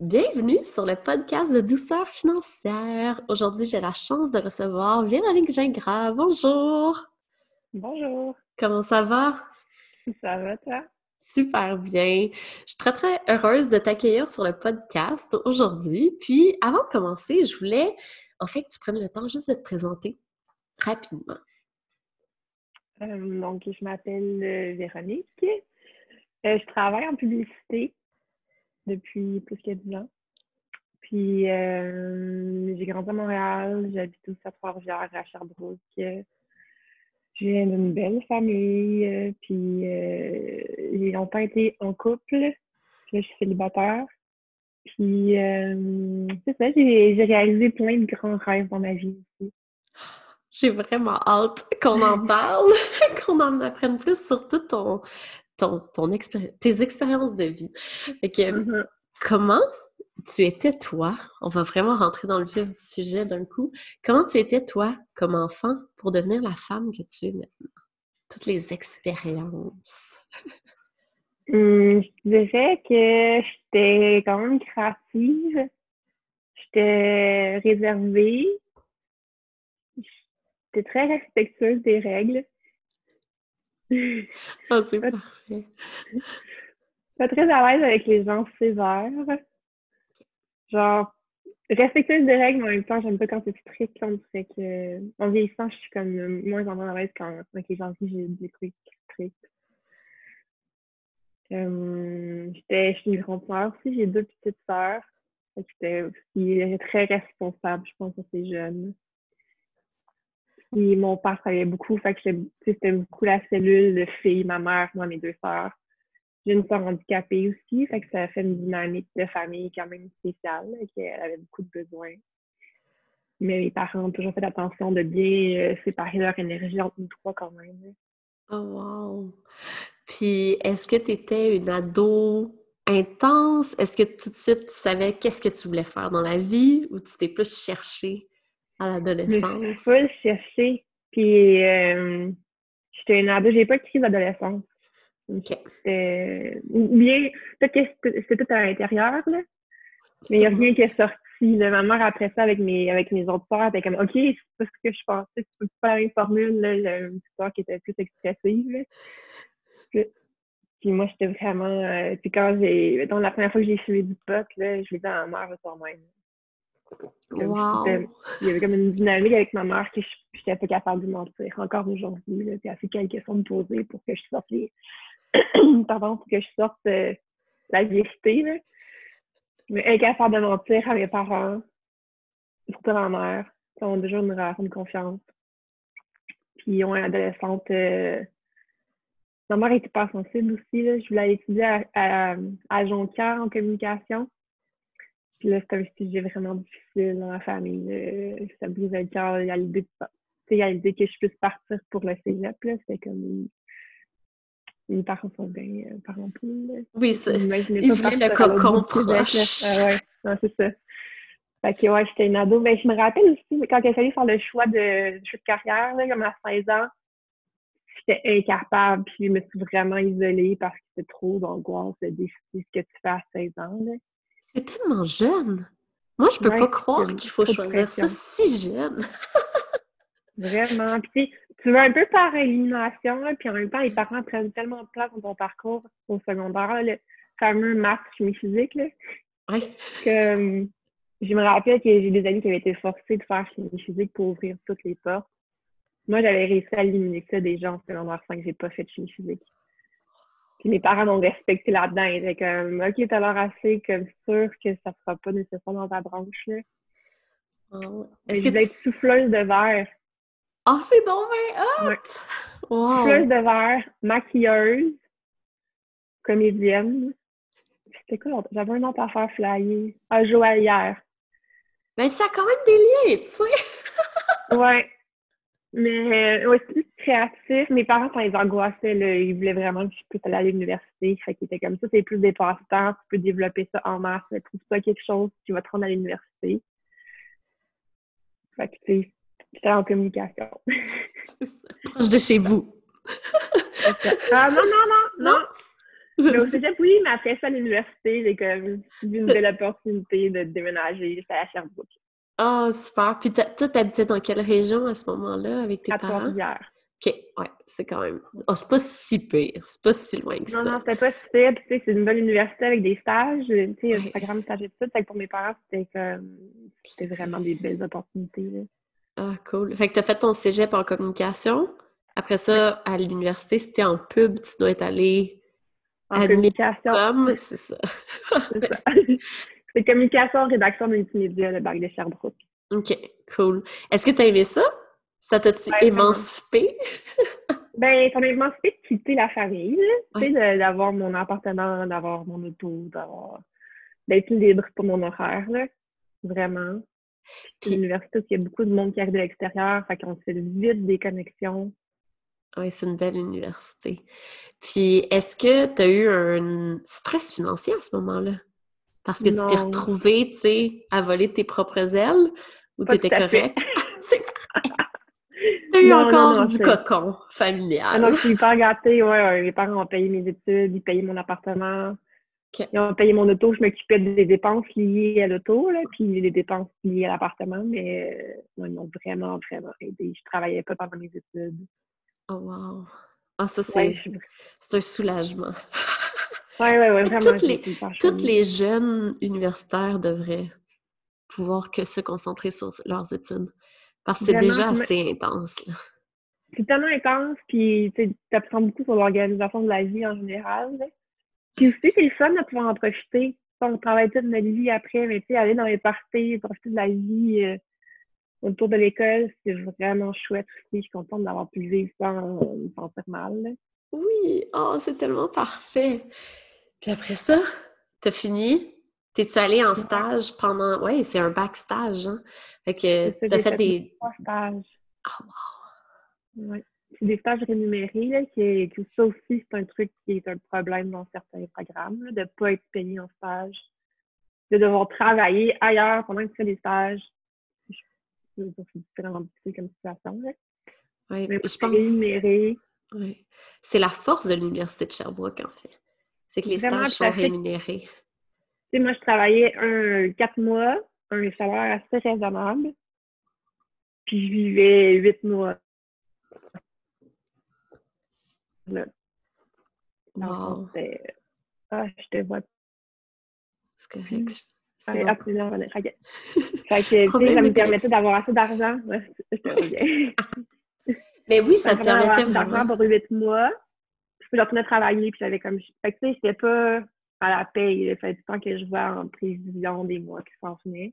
Bienvenue sur le podcast de douceur financière. Aujourd'hui, j'ai la chance de recevoir Véronique Gingras. Bonjour! Bonjour! Comment ça va? Ça va, toi? Super bien. Je suis très, très heureuse de t'accueillir sur le podcast aujourd'hui. Puis, avant de commencer, je voulais, en fait, que tu prennes le temps juste de te présenter rapidement. Euh, donc, je m'appelle euh, Véronique. Euh, je travaille en publicité depuis plus que 10 ans. Puis, euh, j'ai grandi à Montréal, j'habite aussi à Trois-Rivières, à Sherbrooke. J'ai une belle famille, euh, puis euh, j'ai longtemps été en couple, puis je suis célibataire. Puis, c'est ça, j'ai réalisé plein de grands rêves dans ma vie aussi. J'ai vraiment hâte qu'on en parle, qu'on en apprenne plus sur tout ton, ton, ton tes expériences de vie. Mm-hmm. Comment tu étais toi? On va vraiment rentrer dans le vif du sujet d'un coup. Comment tu étais toi comme enfant pour devenir la femme que tu es maintenant? Toutes les expériences. Hum, je dirais que j'étais quand même créative. J'étais réservée. J'étais très respectueuse des règles. Ah, c'est parfait. Pas très à l'aise avec les gens sévères. Genre, respectueuse des règles, mais en même temps, j'aime pas quand c'est strict. On dirait que, en vieillissant, je suis comme moins en à l'aise quand, avec les gens qui j'ai des trucs stricts. Euh, j'étais, je suis une grande sœur aussi, j'ai deux petites sœurs. J'étais aussi très responsable, je pense, à ces jeunes. Puis mon père travaillait beaucoup, fait que c'était beaucoup la cellule de filles, ma mère, moi, mes deux sœurs. J'ai une sœur handicapée aussi, fait que ça fait une dynamique de famille quand même spéciale, qu'elle avait beaucoup de besoins. Mais mes parents ont toujours fait attention de bien euh, séparer leur énergie entre nous trois quand même. Oh wow! Puis est-ce que tu étais une ado intense? Est-ce que tout de suite tu savais qu'est-ce que tu voulais faire dans la vie ou tu t'es plus cherché? À l'adolescence? Je le chercher. Puis, euh, j'étais une ado, j'ai pas de crise d'adolescence. OK. Ou bien, peut-être que c'était tout à l'intérieur, là. Mais il n'y a rien qui est sorti. Ma mère, après ça, avec mes, avec mes autres sœurs, était comme, OK, c'est pas ce que je pensais, c'est pas la même formule, là. Une histoire qui était plus expressive, Puis, moi, j'étais vraiment. Euh, puis quand j'ai. Donc, la première fois que j'ai fumé du pot, là, je l'ai dit à ma mère le soir même. Wow. Il y avait comme une dynamique avec ma mère que je n'étais pas capable de mentir. Encore aujourd'hui, c'est assez quelques questions de me poser pour que je sorte les... Pardon, pour que je sorte euh, la vérité. Là. Mais incapable de mentir à mes parents, surtout ma mère, qui ont déjà une relation de confiance. Puis ils ont une adolescente. Euh... Ma mère était pas sensible aussi. Là. Je voulais étudier à, à, à Jonquière en communication. Puis là, c'est un sujet vraiment difficile dans la famille. Euh, ça brise le cœur. Il y a l'idée que je puisse partir pour le cégep. C'est comme mes parents sont bien euh, parents poules. Oui, c'est. Ils voulaient le cocon proche. Ah ouais, non, c'est ça. Fait que ouais, j'étais une ado. Mais ben, je me rappelle aussi, quand il a fallu faire le choix de, choix de carrière, là, comme à 16 ans, j'étais incapable. Puis je me suis vraiment isolée parce que c'était trop d'angoisse de décider ce que tu fais à 16 ans. Là. C'est tellement jeune. Moi, je peux pas croire qu'il faut choisir ça si jeune. Vraiment. Puis tu veux un peu par élimination, puis en même temps, les parents prennent tellement de place dans ton parcours au secondaire, le fameux maths chimie physique, là, oui. que hum, je me rappelle que j'ai des amis qui avaient été forcés de faire chimie physique pour ouvrir toutes les portes. Moi, j'avais réussi à éliminer ça gens en secondaire 5, j'ai pas fait de chimie physique. Puis mes parents m'ont respecté là-dedans. Ils étaient comme, OK, t'as l'air assez comme sûr que ça sera pas nécessaire dans ta branche, là. Oh. Est-ce que tu... être souffleuse de verre. Oh, c'est donc bien hot! Souffleuse de verre, maquilleuse, comédienne. C'était quoi J'avais un autre à faire flyer. Ah, joaillière. Ben, ça a quand même des liens, tu sais! ouais. Mais euh, aussi créatif. Mes parents, quand ils angoissaient, là, ils voulaient vraiment que je puisse aller à l'université. Fait qu'ils étaient comme ça, c'est plus des passe-temps, tu peux développer ça en masse. Trouve ça quelque chose qui va te rendre à l'université. Fait que, tu sais, en communication. Proche de chez vous. ah non, non, non, non. Mais au cégep, oui, mais après ça, à l'université, j'ai comme eu une belle opportunité de déménager. J'étais à Sherbrooke. Ah, oh, super. Puis toi, t'habitais dans quelle région à ce moment-là avec tes à parents? Trois-Rivières. OK, ouais, c'est quand même... Oh, c'est pas si pire, c'est pas si loin que ça. Non, non, c'était pas si pire. Puis, tu sais, c'est une bonne université avec des stages. Tu sais, un programme de stage études. Fait que pour mes parents, c'était comme... C'était vraiment des belles opportunités, là. Ah, cool. Fait que t'as fait ton cégep en communication. Après ça, à l'université, c'était en pub. Tu dois être allé... En communication. c'est ça. c'est ça. c'est communication, rédaction multimédia, le bac de Sherbrooke. OK, cool. Est-ce que tu as aimé ça? Ça t'a-tu Ouais, émancipé? Ben, ça m'a émancipé de quitter la famille, tu sais, de- d'avoir mon appartement, d'avoir mon auto, d'avoir... d'être libre pour mon horaire, là. Vraiment. Puis Puis- l'université, il y a beaucoup de monde qui arrive de l'extérieur, fait qu'on se fait vite des connexions. Oui, c'est une belle université. Puis, est-ce que tu as eu un stress financier à ce moment-là? Parce que tu t'es retrouvée, tu sais, à voler tes propres ailes ou t'étais correcte? C'est T'as eu Non, encore non, du cocon Ah familial. non, je suis hyper gâtée, ouais, ouais. Mes parents ont payé mes études, ils payaient mon appartement. Ils ont payé mon auto, je m'occupais des dépenses liées à l'auto, là, puis les dépenses liées à l'appartement, mais euh, ils m'ont vraiment, vraiment aidé. Je travaillais pas pendant mes études. Oh, wow. Ah, ça, c'est Ouais, je- un soulagement. ouais, ouais, ouais, vraiment. toutes les- Toutes les jeunes universitaires devraient pouvoir que se concentrer sur leurs études. Parce que c'est déjà assez intense, là. c'est tellement intense, puis tu apprends beaucoup sur l'organisation de la vie en général. là. Puis aussi, c'est le fun de pouvoir en profiter. On travaille toute notre vie après, mais tu sais, aller dans les parties, profiter de la vie euh, autour de l'école, c'est vraiment chouette aussi. Je suis contente d'avoir pu vivre sans euh, me sentir mal. là. Oui, oh, c'est tellement parfait. Puis après ça, t'as fini. T'es-tu allé en stage pendant. Ouais, c'est un backstage, hein? Fait que t'as fait fait des. Trois stages. Ah, wow. Ouais. C'est des stages rémunérés, là, qui que ça aussi, c'est un truc qui est un problème dans certains programmes, là, de ne pas être payé en stage, de devoir travailler ailleurs pendant que tu fais des stages. C'est vraiment difficile comme situation. Là. Ouais, Mais je pense. rémunéré. ouais. C'est la force de l'Université de Sherbrooke, en fait. C'est que les Vraiment, stages sont rémunérés. Tu sais, moi, je travaillais un quatre mois, un salaire assez raisonnable, puis je vivais huit mois. Wow, Ah, je te vois c'est correct. C'est bon. absolument. Fait que, ça me permettait d'avoir assez d'argent. Mais oui, ça Ça te me permettait d'avoir d'argent vraiment. pour huit mois. Je retourner travailler, puis j'avais comme... Fait que, tu sais, c'était pas à la paye. Il tout le temps que je vois en prévision des mois qui s'en venaient.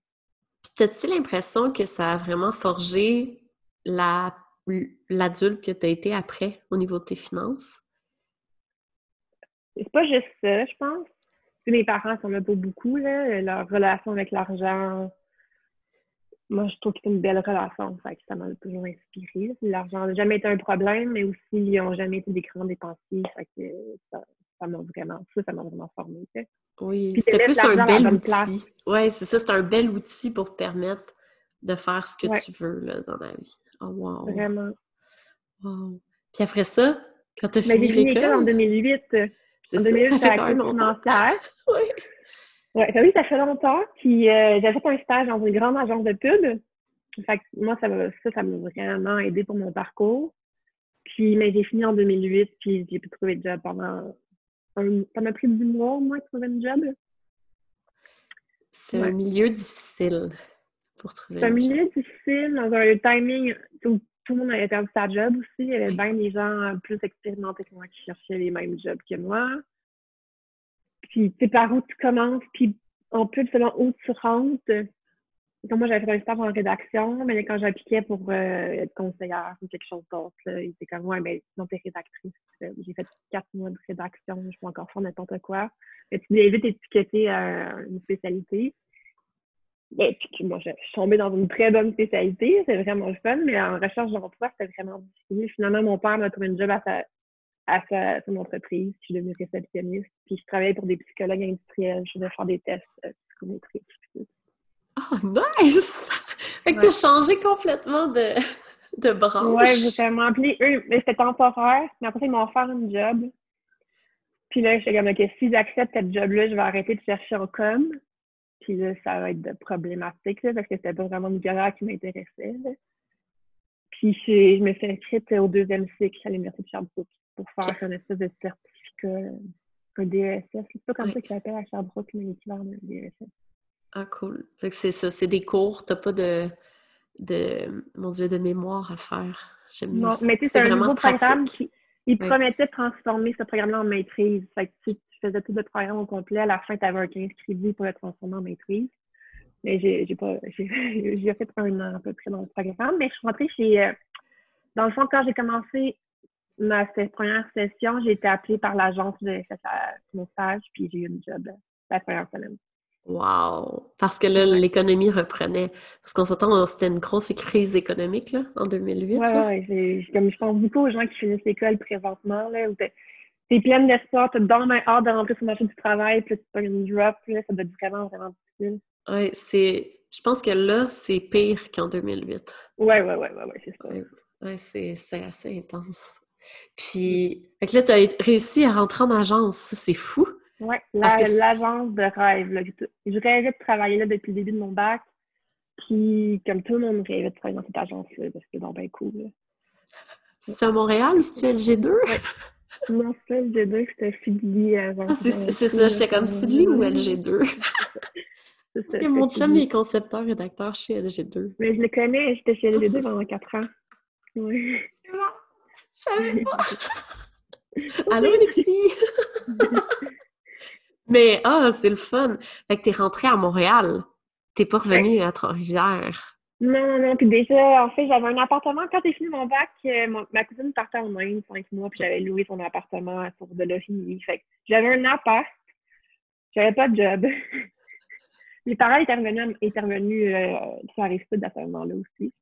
Puis t'as-tu l'impression que ça a vraiment forgé la l'adulte que t'as été après au niveau de tes finances? C'est pas juste ça, je pense. Tu mes parents s'en pas beaucoup, là. Leur relation avec l'argent... Moi, je trouve que c'est une belle relation. Fait que ça m'a toujours inspirée. L'argent n'a jamais été un problème, mais aussi, ils n'ont jamais été des grands dépensiers. Fait que ça ça m'a vraiment... Ça, ça m'a vraiment formé. tu. Oui, c'était plus un bel outil. Oui, c'est ça, c'est un bel outil pour te permettre de faire ce que Ouais. tu veux là, dans la vie. Oh wow! Vraiment. wow. Puis après ça, quand t'as Mais fini l'école en l'école, 2008. c'est En ça, 2008, ça fait quand même longtemps. Oui. Ouais, ça, oui, ça fait longtemps. Puis euh, j'avais fait un stage dans une grande agence de pub. Fait que moi, ça m'a ça, vraiment aidé pour mon parcours. Puis, mais j'ai fini en 2008, puis j'ai pu trouver de job pendant... un- ça m'a pris 10 mois au moins de trouver un job. C'est un milieu difficile pour trouver C'est un un job. milieu difficile, dans un timing où tout le monde avait perdu sa job aussi. Il y avait Oui. bien des gens plus expérimentés que moi qui cherchaient les mêmes jobs que moi. Puis, tu sais, par où tu commences, puis en plus, selon où tu rentres. Comme moi, j'avais fait un stage en rédaction, mais quand j'appliquais pour euh, être conseillère ou quelque chose d'autre, là, il était comme, ouais, mais sinon, t'es rédactrice. Euh, J'ai fait quatre mois de rédaction, je peux encore faire n'importe quoi. Mais tu devais vite étiqueter euh, une spécialité. Et puis, moi, je suis tombée dans une très bonne spécialité, c'est vraiment le fun, mais en recherche d'emploi, c'était vraiment difficile. Finalement, mon père m'a trouvé une job à sa, à sa, son entreprise, je suis devenue réceptionniste, puis je travaillais pour des psychologues industriels, je devais faire des tests euh, psychométriques. Oh, nice! Fait que Ouais. t'as changé complètement de, de branche. Ouais, vraiment. Puis eux, mais c'était temporaire, mais après, ils m'ont offert une job. Puis là, j'étais comme, OK, si j'accepte cette job-là, je vais arrêter de chercher en com. Puis là, ça va être problématique, là, parce que c'était pas vraiment une carrière qui m'intéressait. Puis je me suis inscrite au deuxième cycle à l'Université de Sherbrooke pour faire un espèce de certificat, un DESS. C'est pas comme ça qu'il appelle à Sherbrooke, mais l'équivalent d'un DESS. Ah, cool. Fait que c'est ça, c'est des cours, t'as pas de, de, mon Dieu, de mémoire à faire. J'aime Non, mais tu sais, c'est un nouveau programme qui il promettait de transformer ce programme-là en maîtrise. Fait que si tu faisais tout le programme au complet, à la fin, tu avais un 15 crédits pour le transformer en maîtrise. Mais j'ai pas j'ai fait un an à peu près dans le programme. Mais je suis rentrée chez euh, dans le fond, quand j'ai commencé ma première session, j'ai été appelée par l'agence de mon stage, puis j'ai eu une job la première semaine. Wow! Parce que là, l'économie reprenait. Parce qu'on s'entend, c'était une grosse crise économique là, en 2008. Oui, ouais, comme je pense beaucoup aux gens qui finissent l'école présentement, là, où t'es pleine d'espoir, t'as dans ma hâte de rentrer sur le marché du travail, puis tu pas une drop, là, ça doit être vraiment, vraiment difficile. Oui, c'est. Je pense que là, c'est pire qu'en 2008. Oui, oui, oui, ouais, ouais, c'est ça. Oui, c'est assez intense. Puis, fait que là, tu as réussi à rentrer en agence, c'est fou. Oui, l'agence de rêve. Je rêvais de travailler là depuis le début de mon bac. Puis, comme tout le monde rêvait de travailler dans cette agence-là, parce que c'est bien cool. C'est à Montréal ou c'est LG2? Non, c'est LG2, c'était Sidley avant. Ah, c'est ça, j'étais comme Sidley ou LG2? Parce que mon chum est concepteur rédacteur chez LG2. Mais je le connais, j'étais chez LG2 ah, pendant 4 ans. Oui. Je savais pas. Allô, Alexis! Mais, ah, c'est le fun. Fait que t'es rentrée à Montréal. T'es pas revenue à Trois-Rivières. Non, non, non. Puis déjà, en fait, j'avais un appartement. Quand j'ai fini mon bac, euh, ma cousine partait en Inde cinq mois, puis j'avais loué son appartement pour de l'office. Fait que j'avais un appart. J'avais pas de job. Les parents étaient revenus, étaient revenus euh, sur la rive à ce moment-là aussi.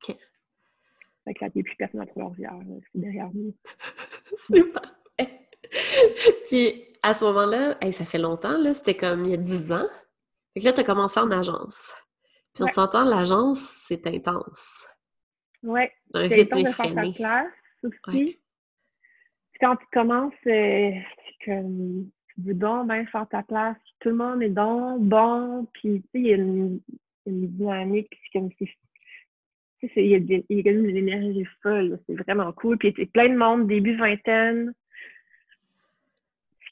Fait que là, il n'y a plus personne à Trois-Rivières. C'est derrière nous. c'est parfait. Puis, à ce moment-là, ça fait longtemps, là, c'était comme il y a 10 ans. Fait que là, tu as commencé en agence. Puis on s'entend, l'agence, c'est intense. Oui. C'est un rythme effréné. Classe aussi. Quand tu commences, euh, c'est comme tu veux donc bien faire ta place. Tout le monde est donc bon. Puis, tu sais, il y a une, dynamique. C'est comme si il y, a, il y a une énergie folle. C'est vraiment cool. Puis, c'est plein de monde, début vingtaine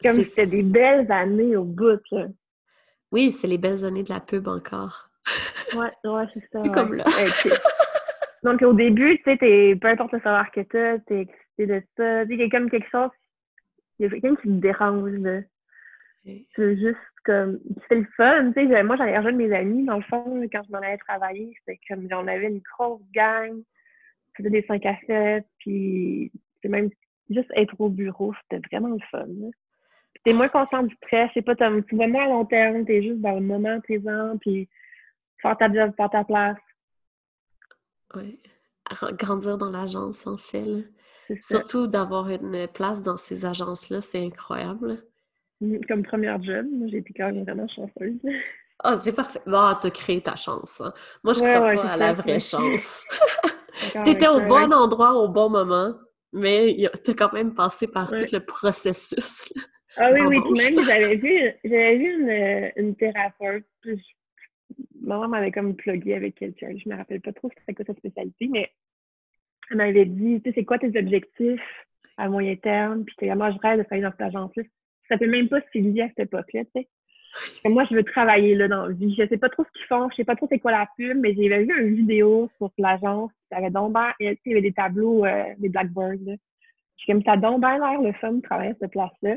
comme c'était des belles années au bout. Oui, c'est les belles années de la pub encore. ouais, ouais, c'est ça. comme là. Donc, au début, tu sais, peu importe le savoir que tu as, t'es excité de ça. Il y a comme quelque chose, il y a quelqu'un qui te dérange, là. C'est juste comme, c'est le fun, tu sais. Moi, j'allais rejoindre mes amis, dans le fond, quand je m'en allais travailler, c'était comme, j'en avais une grosse gang, faisait des 5 à 7, puis c'est même juste être au bureau, c'était vraiment le fun, t'es moins conscient du stress, c'est pas, tu vas moins à long terme, t'es juste dans le moment présent, puis faire ta job, faire ta place. Oui. Grandir dans l'agence, en fait. Surtout d'avoir une place dans ces agences-là, c'est incroyable. Mm, comme première job, moi j'ai été quand même vraiment chanceuse. Ah, c'est parfait. Bah, t'as créé ta chance. Hein. Moi, je crois pas à la vraie chance. T'étais au bon endroit au bon moment, mais t'as quand même passé par tout le processus. Ah oui, oui, même j'avais vu, j'avais vu une, une thérapeute. Ma maman m'avait comme plugué avec quelqu'un. Je me rappelle pas trop c'était quoi sa spécialité, mais elle m'avait dit, tu sais, c'est quoi tes objectifs à moyen terme? Puis moi, je rêve de travailler dans cette agence-là. Ça fait même pas Sylvie à cette époque-là, tu sais. moi, je veux travailler là dans la vie. Je sais pas trop ce qu'ils font, je sais pas trop c'est quoi la pub, mais j'avais vu une vidéo sur l'agence. Avait il y avait des tableaux, euh, des blackboards. Là. J'ai comme ça donc bien l'air le fun de travailler à cette place-là.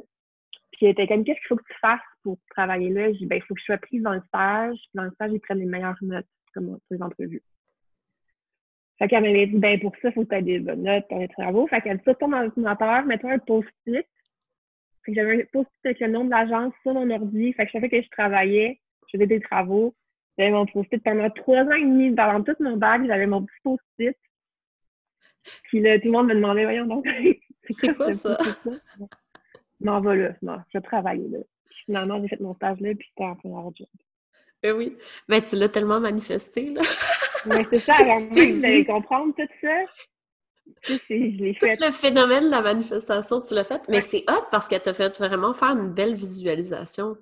Puis elle était comme, qu'est-ce qu'il faut que tu fasses pour travailler là? J'ai dit, ben, il faut que je sois prise dans le stage. Puis dans le stage, ils prennent les meilleures notes, comme pour les entrevues. Fait qu'elle m'avait dit, ben, pour ça, il faut que tu aies des bonnes notes pour les travaux. Fait qu'elle dit, ça, ton ordinateur, mets-toi un post-it. Fait que j'avais un post-it avec le nom de l'agence sur mon ordi. Fait que chaque fois que je travaillais, je faisais des travaux. J'avais mon post-it pendant trois ans et demi, pendant tout mon bac, j'avais mon petit post-it. Puis là, tout le monde me demandait, voyons donc. C'est quoi ça? m'en va là, non, je travaille là. finalement, j'ai fait mon stage là, puis c'était en première job. Ben oui. Ben, tu l'as tellement manifesté, là. Mais c'est ça, avant même de comprendre tout ça. Tout le phénomène de la manifestation, tu l'as fait. Mais c'est hot parce qu'elle t'a fait vraiment faire une belle visualisation.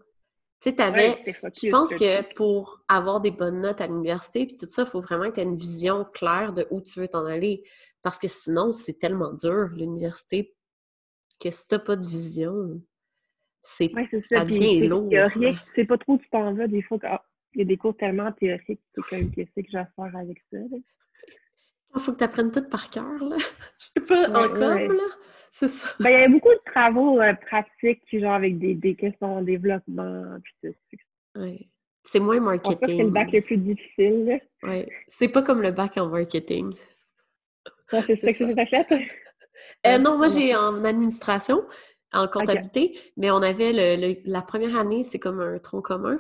Tu sais, t'avais... je pense que pour avoir des bonnes notes à l'université puis tout ça, il faut vraiment que tu aies une vision claire de où tu veux t'en aller. Parce que sinon, c'est tellement dur, l'université, que si t'as pas de vision, c'est ça. devient lourd. Tu sais pas trop où tu t'en vas. Des fois, il y a des cours tellement théoriques, c'est comme qu'est-ce que j'ai à faire avec ça. Il faut que tu apprennes tout par cœur, là. Je sais pas, encore, là. C'est ça. Ben, il y a beaucoup de travaux euh, pratiques, genre avec des, des questions en développement, puis tout. Oui. C'est moins marketing. C'est le bac le plus difficile. Oui. C'est pas comme le bac en marketing. c'est ça que tu fait? Euh, non, moi, j'ai en administration, en comptabilité, mais on avait le, la première année, c'est comme un tronc commun.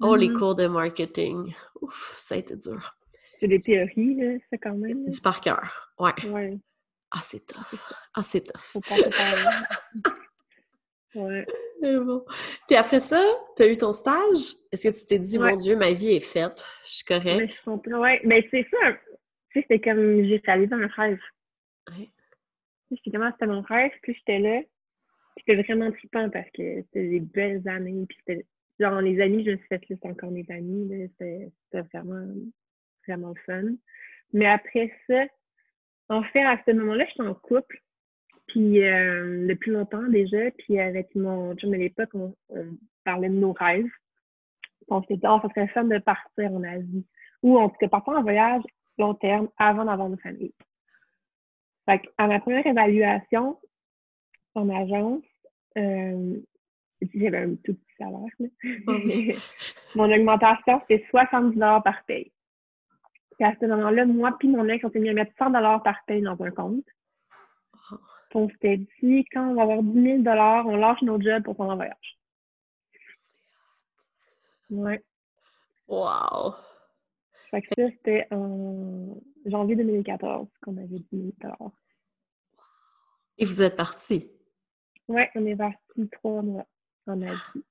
Oh, les mm-hmm. cours de marketing. Ouf, ça a été dur. C'est des théories, là, ça quand même. Du par cœur, ouais. ouais. Ah, c'est tough. Ah, c'est tough. ouais. Bon. Puis après ça, tu as eu ton stage? Est-ce que tu t'es dit, mon Dieu, ma vie est faite, je suis correcte? Oui, mais c'est ça. Tu sais, c'était comme j'ai réalisé un rêve. Ouais. J'étais comment c'était mon rêve, puis j'étais là. C'était vraiment trippant parce que c'était des belles années. Puis c'était genre les amis, je me suis fait là, encore mes amis. C'était vraiment, vraiment fun. Mais après ça, en fait, à ce moment-là, j'étais en couple. Puis euh, depuis longtemps déjà. Puis avec mon chum à l'époque, on, parlait de nos rêves. On s'était dit, oh, ça serait fun de partir en Asie. Ou en tout cas, partir en voyage long terme avant d'avoir une famille. Fait à ma première évaluation en agence, euh, j'avais un tout petit salaire. mon augmentation, c'était 70 par paye. Puis à ce moment-là, moi puis mon ex, on s'est mis à mettre 100 par paye dans un compte. Oh. On s'était dit, quand on va avoir 10 000 on lâche nos jobs pour prendre un voyage. Ouais. Wow! Fait que ça, c'était en janvier 2014 qu'on avait 10 000 Et vous êtes parti? Oui, on est parti trois mois en Asie.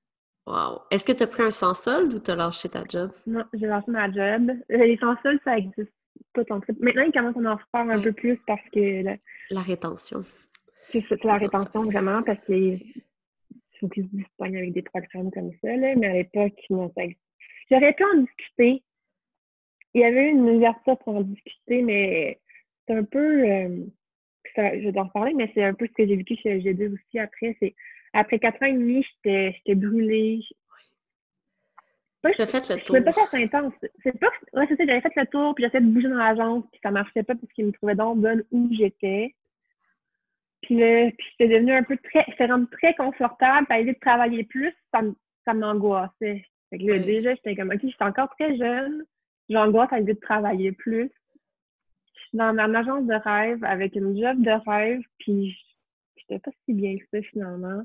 Wow. Est-ce que tu as pris un sans solde ou tu as lâché ta job? Non, j'ai lâché ma job. Euh, les sans solde, ça existe pas tant que ça. Maintenant, ils commencent à en refaire un peu plus parce que. La rétention. C'est la rétention, vraiment, parce qu'il faut qu'ils se distinguent avec des programmes comme ça. Là. Mais à l'époque, non, ça J'aurais pu en discuter, il y avait une ouverture pour en discuter, mais c'est un peu. Euh, je dois en reparler, mais c'est un peu ce que j'ai vécu chez G2 aussi après. C'est après quatre ans et demi, j'étais brûlée. As fait le tour. Je ne pas faire intense. C'est pas. Ouais, c'est ça, j'avais fait le tour, puis j'essayais de bouger dans l'agence, puis ça marchait pas parce qu'ils me trouvaient donc bonne où j'étais. Puis là, puis j'étais devenue un peu très. J'étais rendue très confortable, puis à l'idée de travailler plus, ça m'angoissait. Fait que là, déjà, j'étais comme, OK, j'étais encore très jeune j'angoisse à l'idée de travailler plus. Je suis dans ma agence de rêve avec une job de rêve, puis j'étais pas si bien que ça finalement.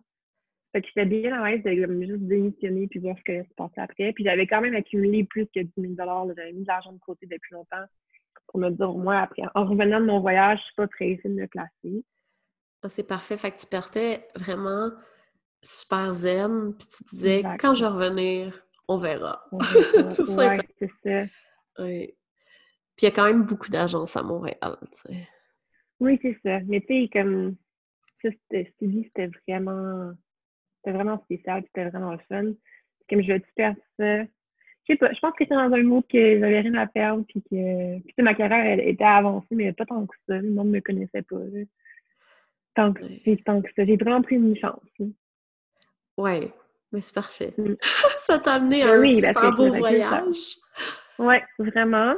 Fait que j'étais bien à l'aise de juste démissionner puis voir ce que se passait après. Puis j'avais quand même accumulé plus que 10 000 J'avais mis de l'argent de côté depuis longtemps pour me dire, moi, après, en revenant de mon voyage, je suis pas pressée de me placer. Ah, c'est parfait. Fait que tu partais vraiment super zen, puis tu disais, quand je vais revenir, on verra. c'est ça. Oui. Puis il y a quand même beaucoup d'agences à Montréal, tu sais. Oui, c'est ça. Mais tu sais, comme ça, c'était vraiment c'était vraiment spécial, c'était vraiment le fun. Comme je vais faire ça. Je sais pas, je pense que c'est dans un mot que j'avais rien à perdre, puis que puis, ma carrière elle, était avancée, mais pas tant que ça. Le monde ne me connaissait pas. Tant que, tant que ça. J'ai vraiment pris une chance. Oui, mais c'est parfait. Mm. ça t'a amené à un oui, super beau voyage. Oui, vraiment.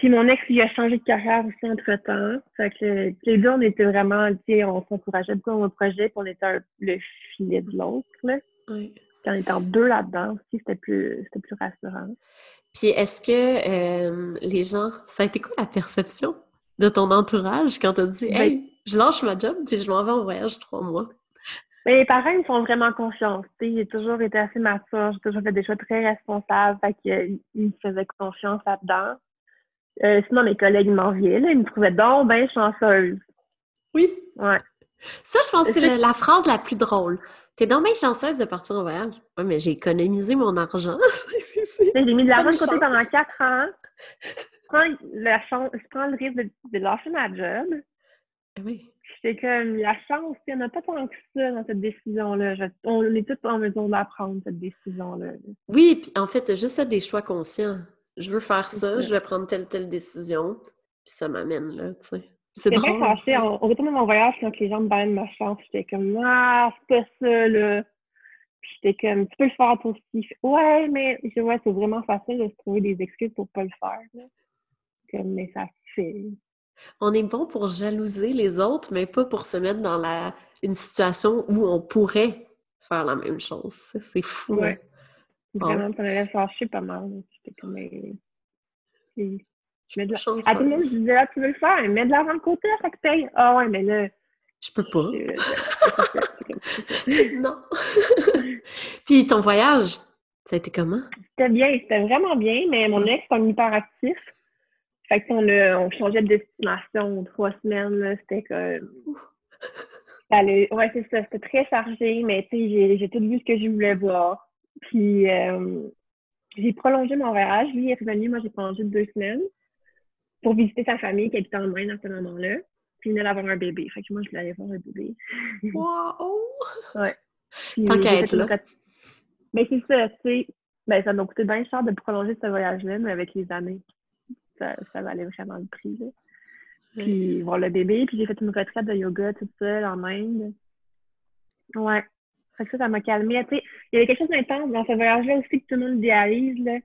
Puis mon ex, il a changé de carrière aussi entre-temps. Fait que les deux, on était vraiment, tu sais, on s'encourageait beaucoup dans nos projets, puis on était le filet de l'autre, là. Oui. Puis on était en deux là-dedans aussi, c'était plus, c'était plus rassurant. Puis est-ce que euh, les gens, ça a été quoi la perception de ton entourage quand tu as dit ben Hey, je lâche ma job puis je m'en vais en voyage trois mois? Mais les parents, ils font vraiment confiance. J'ai toujours été assez mature, j'ai toujours fait des choix très responsables, fait qu'ils me faisaient confiance là-dedans. Euh, sinon, mes collègues m'enviaient, ils me trouvaient donc bien chanceuse. Oui. Ouais. Ça, je pense que c'est la phrase la plus drôle. T'es donc bien chanceuse de partir en voyage? Oui, mais j'ai économisé mon argent. j'ai mis de l'argent de côté pendant quatre ans. prends, la chance, je prends le risque de, de lâcher ma job. Ah oui. C'est comme la chance, il n'y en a pas tant que ça dans cette décision-là. On est tous en mesure d'apprendre cette décision-là. Oui, puis en fait, juste ça des choix conscients. Je veux faire ça, je vais prendre telle telle décision, puis ça m'amène là, tu sais. C'est drôle. Fâché. On, on retourne mon voyage quand les gens me parlaient de ma chance. J'étais comme Ah, c'est pas ça là. Puis j'étais comme Tu peux le faire toi aussi. Ouais, mais je vois, c'est vraiment facile de se trouver des excuses pour pas le faire. Là. Comme, mais ça fait. On est bon pour jalouser les autres, mais pas pour se mettre dans la, une situation où on pourrait faire la même chose. C'est fou. Ouais. Hein. Vraiment, ça m'avait fâché pas mal. J'étais comme. Je mets de la... À tout le monde, je disais, ah, tu veux le faire, mets de l'argent de côté, ça te paye. Ah ouais, mais là. Je peux pas. non. Puis ton voyage, ça a été comment? C'était bien, c'était vraiment bien, mais mon ex est un hyperactif. Fait qu'on on changeait de destination trois semaines, c'était comme. Ouais, c'est ça, c'était très chargé, mais tu sais, j'ai tout vu ce que je voulais voir. Puis euh, j'ai prolongé mon voyage. Lui est revenu, moi j'ai prolongé deux semaines pour visiter sa famille qui habitait en Maine à ce moment-là. Puis il venait d'avoir un bébé. Fait que moi, je voulais aller voir un bébé. Wow! ouais. Tant qu'à être là. Mais c'est ça, tu sais. Ben, ça m'a coûté bien cher de prolonger ce voyage-là, mais avec les années, ça, ça valait vraiment le prix. Là. Puis voir le bébé, puis j'ai fait une retraite de yoga toute seule en Inde. Ouais. Fait que ça, ça m'a calmé. Tu sais, il y avait quelque chose d'intense dans ce voyage-là aussi que tout le monde idéalise, là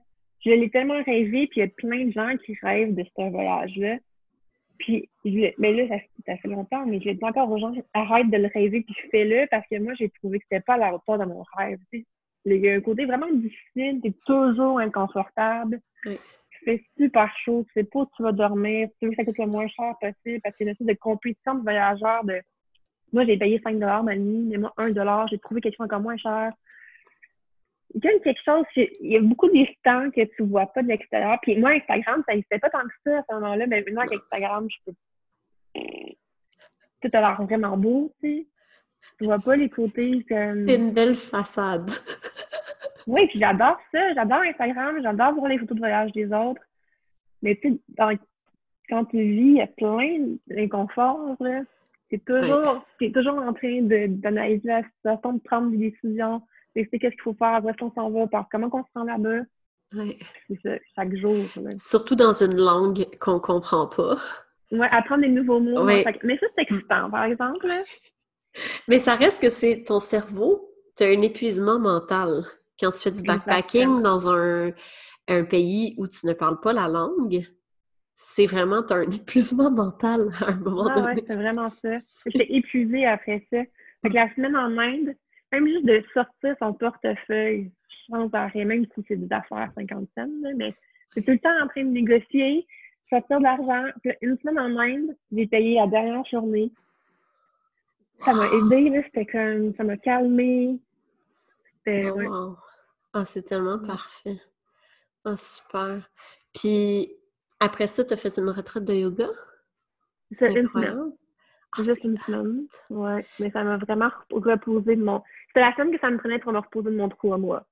je l'ai tellement rêvé, puis il y a plein de gens qui rêvent de ce voyage-là. Puis, mais là, ça, fait longtemps, mais je dis encore aux gens, arrête de le rêver, puis fais-le, parce que moi, j'ai trouvé que c'était pas à la hauteur de mon rêve. Il y a un côté vraiment difficile, t'es toujours inconfortable. Oui. Tu fais super chaud, tu sais pas où tu vas dormir, tu veux que ça coûte le moins cher possible, parce qu'il y a une espèce de compétition de voyageurs de moi, j'ai payé 5 ma nuit, mais moi, 1 j'ai trouvé quelque chose encore moins cher il y a quelque chose, il y a beaucoup d'histoires que tu vois pas de l'extérieur. Puis moi, Instagram, ça n'existait pas tant que ça à ce moment-là, mais maintenant, avec Instagram, je peux. Tout a l'air vraiment beau, tu sais. Tu vois pas les côtés comme. C'est une belle façade. oui, puis j'adore ça. J'adore Instagram, j'adore voir les photos de voyage des autres. Mais tu sais, quand tu vis, il y a plein d'inconforts, là. T'es toujours, es toujours en train d'analyser la situation, de prendre des décisions c'est qu'est-ce qu'il faut faire, où est-ce qu'on s'en va, par comment on se rend là-bas. C'est ça, chaque jour. Surtout dans une langue qu'on comprend pas. Oui, apprendre des nouveaux mots. Mais ça, c'est excitant, par exemple. Mais ça reste que c'est ton cerveau, tu as un épuisement mental. Quand tu fais du backpacking dans un, un, pays où tu ne parles pas la langue, c'est vraiment as un épuisement mental à un moment donné. Oui, c'est vraiment ça. J'étais épuisée après ça. Fait que la semaine en Inde, même juste de sortir son portefeuille sans arrêt, même si c'est des affaires 50 cents, mais c'est tout le temps en train de négocier, sortir de l'argent. Une semaine en Inde, j'ai payé la dernière journée. Ça m'a aidé, c'était comme, ça m'a calmé. C'était, oh, Ah, c'est tellement parfait. Ah, super. Puis, après ça, tu as fait une retraite de yoga? C'est incroyable. Ah, Juste une semaine. Ouais. Mais ça m'a vraiment reposé de mon. C'était la semaine que ça me prenait pour me reposer de mon trou à moi.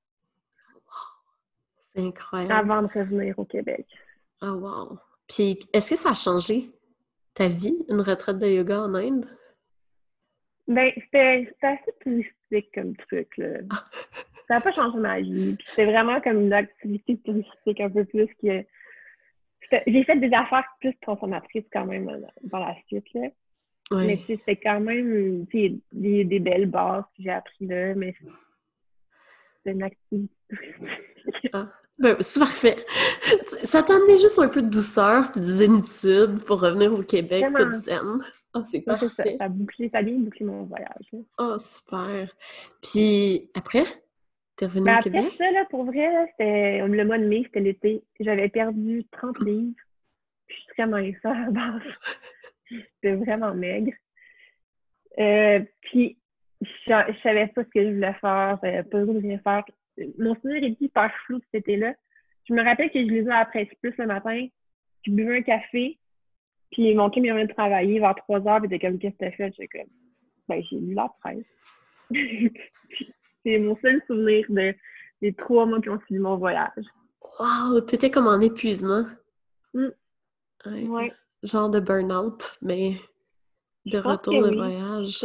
C'est incroyable. Avant de revenir au Québec. Oh wow. Puis est-ce que ça a changé ta vie, une retraite de yoga en Inde? Ben, c'était assez touristique comme truc, là. Ah. ça n'a pas changé ma vie. Puis c'était vraiment comme une activité touristique un peu plus que. J'ai fait des affaires plus transformatrices quand même dans la suite, là. Mais c'est quand même des, des belles bases que j'ai appris là, mais c'est une activité. ah. Ben, c'est parfait. Ça t'a amené juste un peu de douceur et de zénitude pour revenir au Québec toute zen. Ah, c'est parfait. Ça, ça, a bouclé, ça a bien bouclé mon voyage. Oh, super. Puis après, t'es revenu ben, au Québec? Après ça, là, pour vrai, c'était le mois de mai, c'était l'été. J'avais perdu 30 livres. Puis je suis très mince à la base. C'était vraiment maigre. Euh, puis, je, ne savais pas ce que je voulais faire. J'avais pas le goût de rien faire. Mon souvenir est hyper flou cet été-là. Je me rappelle que je lisais à la presse plus le matin. Je buvais un café. Puis mon chum, il venu travailler vers 3 heures. Puis il était comme, qu'est-ce que t'as fait? J'étais comme, ben, j'ai lu la presse. c'est mon seul souvenir de, des trois mois qui ont suivi mon voyage. Wow! T'étais comme en épuisement. Mm. Ouais. Genre de burn-out, mais de retour de voyage.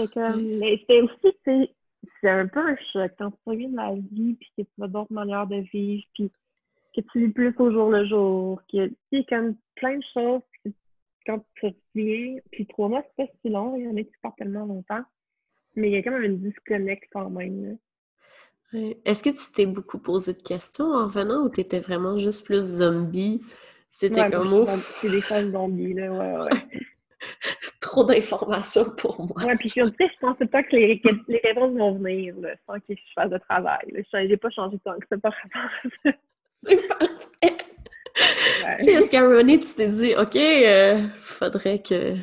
Mais c'est aussi, c'est un peu un choc quand tu reviens de la vie, puis que tu as d'autres manières de vivre, puis que tu vis plus au jour le jour, que tu sais, comme plein de choses, quand tu reviens, puis trois mois, c'est pas si long, il y en a qui partent tellement longtemps, mais il y a quand même une disconnect quand même. Est-ce que tu t'es beaucoup posé de questions en venant ou tu étais vraiment juste plus zombie? C'était comme ouf. C'est des femmes zombies, là, ouais, ouais. Trop d'informations pour moi. Ouais, puis je, je pensais pas que les, les réponses vont venir, là, sans que je fasse de travail. Je n'ai pas changé tant que ça par rapport ça. Puis est-ce qu'à un moment donné, tu t'es dit, OK, euh, faudrait que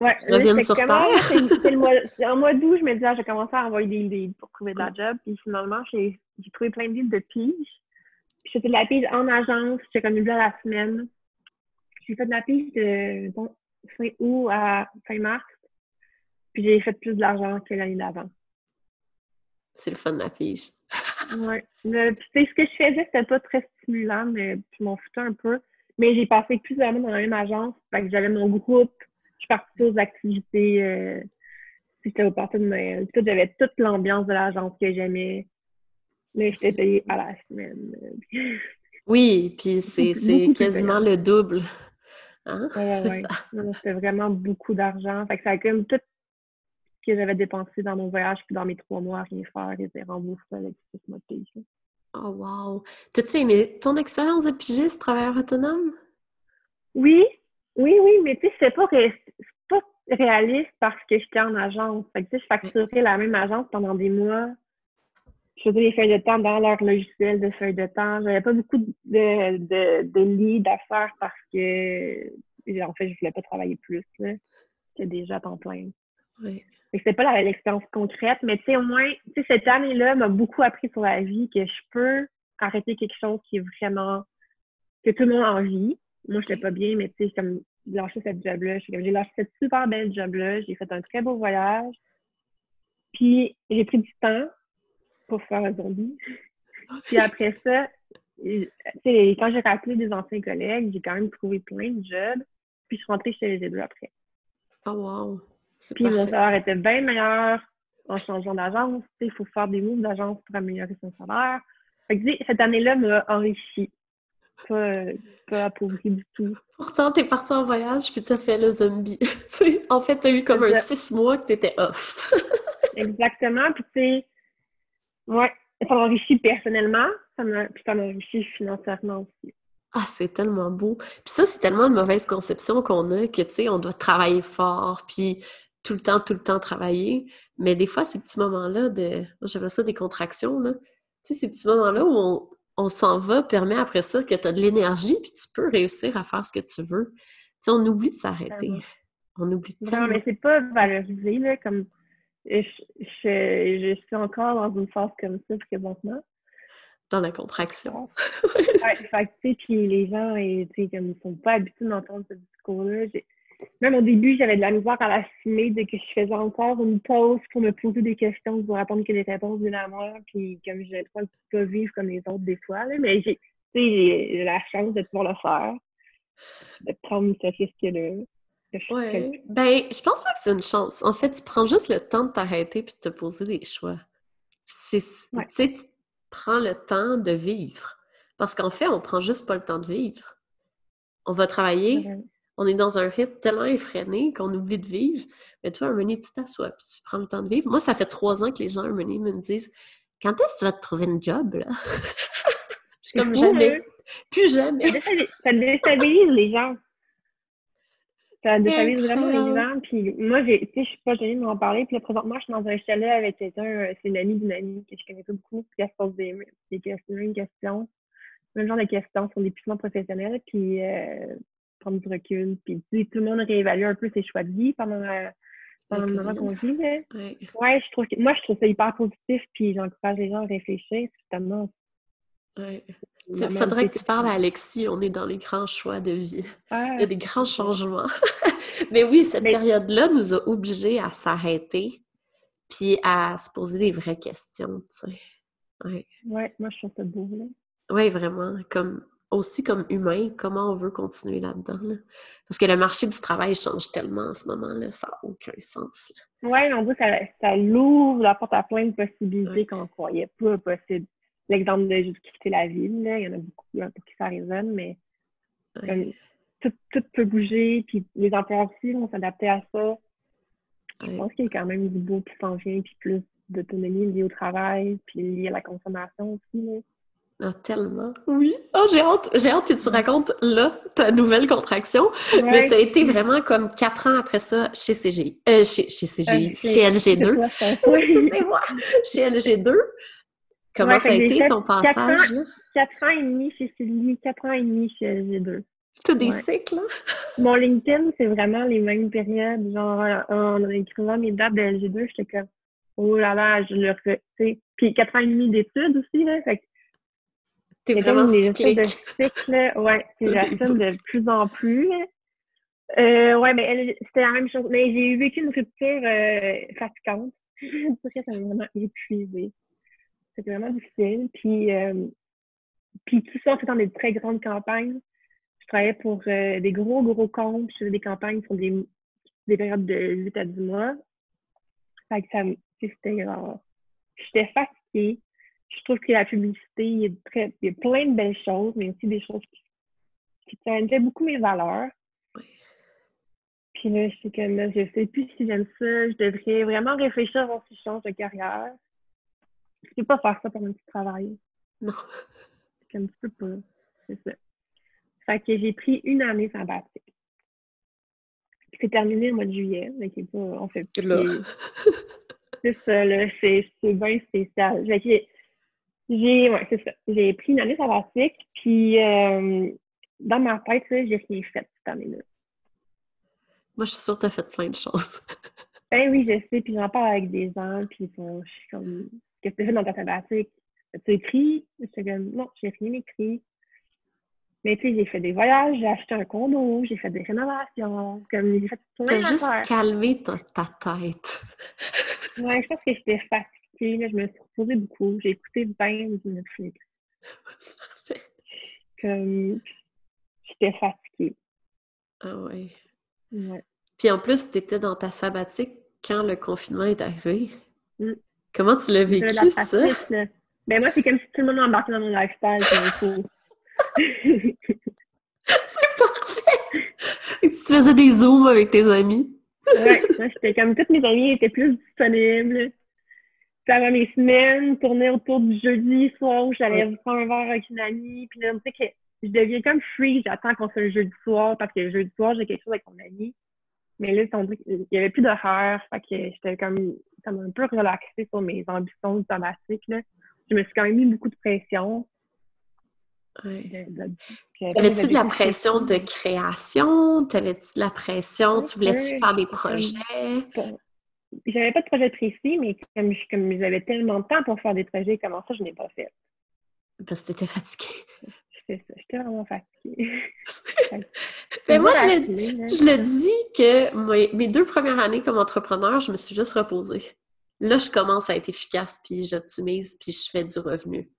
ouais, je revienne sur Terre? C'est le mois, en mois d'août, je me disais, ah, j'ai commencé à envoyer des leads pour trouver de la job. Puis finalement, j'ai trouvé plein de leads de pige. Puis j'ai fait de la pige en agence, j'ai comme une à la semaine. J'ai fait de la pige de fin août à fin mars. Puis j'ai fait plus de l'argent que l'année d'avant. C'est le fun de la pige. ouais. sais, ce que je faisais, c'était pas très stimulant, mais je m'en foutais un peu. Mais j'ai passé plusieurs années dans la même agence. Fait que j'avais mon groupe. Partais aux activités. Euh, j'étais au party de Noël. J'avais toute l'ambiance de l'agence que j'aimais. Mais j'étais payée à la semaine. oui, puis c'est quasiment le double. Hein? Ouais, C'était vraiment beaucoup d'argent. Fait que ça a comme tout ce que j'avais dépensé dans mon voyage puis dans mes trois mois à rien faire était remboursé avec ce mode Oh wow! T'as-tu aimé ton expérience de pigiste, travailleur autonome? Oui, oui, oui, mais tu sais, c'est pas, pas réaliste parce que j'étais en agence. Fait que tu sais, je facturais la même agence pendant des mois. Je faisais les feuilles de temps dans leur logiciel de feuilles de temps. J'avais pas beaucoup de, de, de leads à faire parce que en fait, je voulais pas travailler plus. J'étais déjà à temps plein. Oui. C'était pas l'expérience concrète, mais tu sais, au moins, tu sais, cette année-là m'a beaucoup appris sur la vie que je peux arrêter quelque chose qui est vraiment, que tout le monde a envie. Moi, je l'ai pas bien, mais tu sais, comme, lâcher cette job-là. J'ai lâché cette super belle job-là. J'ai fait un très beau voyage. Puis, j'ai pris du temps pour faire un zombie. Puis après ça, quand j'ai rappelé des anciens collègues, j'ai quand même trouvé plein de jobs. Puis, je suis rentrée chez les deux après. Oh, wow! Puis mon salaire était bien meilleur en changeant d'agence. Il faut faire des moves d'agence pour améliorer son salaire. cette année-là m'a enrichi. Pas, pas appauvri du tout. Pourtant, t'es parti en voyage puis t'as fait le zombie. en fait, t'as eu comme un six mois que t'étais off. Exactement. Puis tu sais, ouais, ça m'a enrichi personnellement, ça puis ça m'a enrichi financièrement aussi. Ah, c'est tellement beau. Puis ça, c'est tellement une mauvaise conception qu'on a que, tu sais, on doit travailler fort, puis tout le temps, tout le temps travailler. Mais des fois, ces petits moments-là de. Moi, j'appelle ça des contractions, là. Tu sais, ces petits moments-là où on, s'en va permet après ça que tu as de l'énergie puis tu peux réussir à faire ce que tu veux. Tu sais, on oublie de s'arrêter. On oublie de Non, mais c'est pas valorisé, là, comme. Je, je, suis encore dans une phase comme ça présentement. Dans la contraction. ouais, fait que, tu sais, puis les gens, tu sais, comme ils sont pas habitués d'entendre ce discours-là même au début, j'avais de la misère à l'assumer de que je faisais encore une pause pour me poser des questions, pour attendre que les réponses viennent à moi. Puis comme je ne pas vivre comme les autres des fois, mais j'ai la chance de pouvoir le faire, de prendre ce risque-là. Ouais. Ben, je pense pas que c'est une chance. En fait, tu prends juste le temps de t'arrêter puis de te poser des choix. Tu sais, tu prends le temps de vivre. Parce qu'en fait, on prend juste pas le temps de vivre. On va travailler, on est dans un rythme tellement effréné qu'on oublie de vivre. Mais toi, un tu t'assois puis tu prends le temps de vivre. Moi, ça fait trois ans que les gens, un me disent Quand est-ce que tu vas te trouver une job, là? Je suis comme jamais. Hein? Plus jamais. Ça déstabilise les gens. Ça déstabilise vraiment les gens. Puis moi, je suis pas gênée de m'en parler. Puis là, présentement, je suis dans un chalet avec quelqu'un, euh, c'est une amie d'une amie que je connais pas beaucoup. Puis elle se pose des, questions, une question. Même genre de questions sur des puissances professionnels. Puis euh, prendre du recul. Puis tout le monde réévalue un peu ses choix de vie pendant, pendant le moment qu'on vit. Ouais. ouais. je trouve que, moi, je trouve ça hyper positif. Puis j'encourage les gens à réfléchir. Justement. Ouais. Il faudrait que tu parles à Alexis. On est dans les grands choix de vie. Il y a des grands changements. Mais oui, cette période-là nous a obligés à s'arrêter puis à se poser des vraies questions. Tu sais. Ouais. ouais, moi, je trouve ça beau. Oui, vraiment. Comme aussi comme humain, comment on veut continuer là-dedans. Parce que le marché du travail change tellement en ce moment-là, ça n'a aucun sens. Oui, on dit que ça, l'ouvre la porte à plein de possibilités qu'on ne croyait pas possible. L'exemple de juste quitter la ville, il y en a beaucoup pour qui ça résonne, mais tout, peut bouger, puis les employeurs aussi vont s'adapter à ça. Je pense qu'il y a quand même du beau qui s'en vient, puis plus d'autonomie liée au travail, puis liée à la consommation aussi. Là. Ah, tellement. Oui. Oh, j'ai hâte, j'ai hâte que tu racontes là ta nouvelle contraction. Mais tu as été vraiment comme quatre ans après ça chez CGI. Euh, chez, chez CGI, chez LG2. Oui, c'est moi. Chez LG2. Comment ça a été ton passage? Quatre ans et demi chez Sylvie, quatre ans et demi chez LG2. Tu as des cycles, hein? Mon LinkedIn, c'est vraiment les mêmes périodes. Genre, en écrivant mes dates de LG2, j'étais comme, oh là là, je le sais. Puis quatre ans et demi d'études aussi, là. Fait T'es vraiment cyclique. de cycle, ouais, j'assume de plus en plus. Euh, ouais, mais c'était la même chose. Mais j'ai vécu une rupture euh, fatigante. Parce que ça m'a vraiment épuisé. C'était vraiment difficile. Puis, euh, puis tout ça, en faisant des très grandes campagnes. Je travaillais pour euh, des gros, gros comptes. Je faisais des campagnes sur des, des périodes de 8 à 10 mois. Fait que ça, c'était grave. J'étais fatiguée je trouve que la publicité, il y, a très, il y a plein de belles choses, mais aussi des choses qui, qui challengeaient beaucoup mes valeurs. Puis là, je sais que là, je sais plus si j'aime ça. Je devrais vraiment réfléchir avant si je change de carrière. Je peux pas faire ça pour un petit travail. Non. Comme tu peux pas. C'est ça. Fait que j'ai pris une année sabbatique. C'est terminé le mois de juillet, mais pas, on fait plus. c'est ça, là. C'est bien spécial. J'ai, ouais, c'est ça. J'ai pris une année sabbatique, puis euh, dans ma tête, j'ai rien fait cette année-là. Moi, je suis sûre que tu as fait plein de choses. ben oui, je sais, puis j'en parle avec des gens, puis je suis comme, qu'est-ce que tu as fait dans ta sabbatique? As-tu écrit? Je suis comme, non, j'ai rien écrit. Mais tu sais, j'ai fait des voyages, j'ai acheté un condo, j'ai fait des rénovations, comme j'ai fait plein T'as juste calmé ta, ta tête. ouais, je pense que j'étais fatiguée je me suis reposée beaucoup. J'ai écouté bien du Netflix. Comme j'étais fatiguée. Ah ouais. ouais. Puis en plus, tu étais dans ta sabbatique quand le confinement est arrivé. Mm. Comment tu l'as vécu, ça? Ben moi, c'est comme si tout le monde embarquait dans mon lifestyle. c'est parfait! tu faisais des zooms avec tes amis. ouais, j'étais comme toutes mes amies étaient plus disponibles faire mes semaines, tourner autour du jeudi soir où j'allais prendre un verre avec une amie. Puis là, tu sais que je deviens comme free, j'attends qu'on soit le jeudi soir parce que le jeudi soir, j'ai quelque chose avec mon ami. Mais là, il n'y avait plus d'horaire. Fait que j'étais comme, ça m'a un peu relaxé sur mes ambitions automatiques. Là. Je me suis quand même mis beaucoup de pression. Ouais. T'avais-tu de la pression de création? T'avais-tu de la pression? Tu voulais-tu faire des projets? J'avais pas de projet précis, mais comme, comme j'avais tellement de temps pour faire des projets, comment ça, je n'ai pas fait. Parce que t'étais fatiguée. C'est ça, j'étais vraiment fatiguée. mais moi, je le, je le, dis que mes, deux premières années comme entrepreneur, je me suis juste reposée. Là, je commence à être efficace, puis j'optimise, puis je fais du revenu.